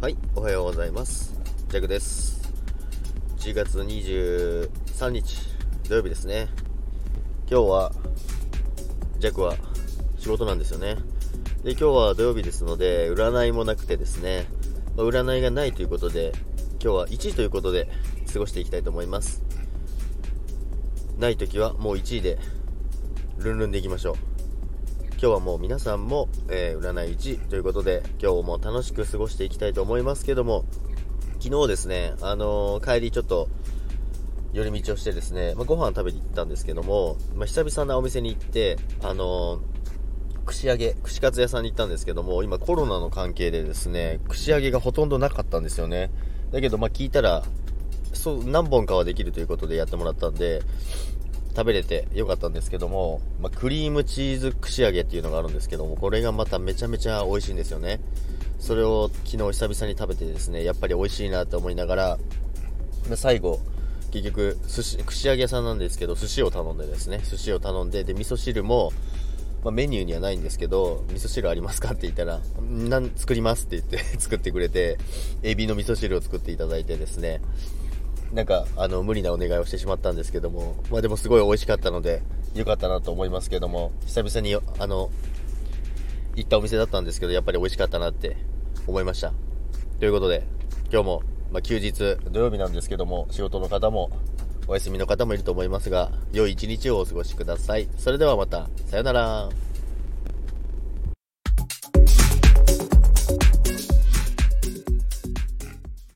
はい、おはようございます。ジャクです。1月23日土曜日ですね。今日は、ジャクは仕事なんですよね。で、今日は土曜日ですので、占いもなくてですね、まあ占いがないということで、今日は1位ということで過ごしていきたいと思います。ない時はもう1位で、ルンルンでいきましょう。今日はもう皆さんも、えー占い1ということで今日も楽しく過ごしていきたいと思いますけども昨日ですね、あのー帰りちょっと寄り道をしてですね、まあ、ご飯食べに行ったんですけども、まあ、久々なお店に行って、あのー串揚げ、串カツ屋さんに行ったんですけども、今コロナの関係でですね、串揚げがほとんどなかったんですよね。だけど、まあ、聞いたら、そう、何本かはできるということでやってもらったんで、食べれてよかったんですけども、まあ、クリームチーズ串揚げっていうのがあるんですけども、これがまためちゃめちゃ美味しいんですよね。それを昨日久々に食べてですね、やっぱり美味しいなと思いながら、まあ最後、結局、寿司、串揚げ屋さんなんですけど、寿司を頼んでですね、寿司を頼んで、で、味噌汁も、まあ、メニューにはないんですけど、味噌汁ありますかって言ったら、なん、作りますって言って作ってくれて、エビの味噌汁を作っていただいてですね、なんか、あの、無理なお願いをしてしまったんですけども、まあでもすごい美味しかったので、良かったなと思いますけども、久々に、あの、行ったお店だったんですけど、やっぱり美味しかったなって思いました。ということで、今日も、まあ休日、土曜日なんですけども、仕事の方も、お休みの方もいると思いますが、良い一日をお過ごしください。それではまた、さよなら。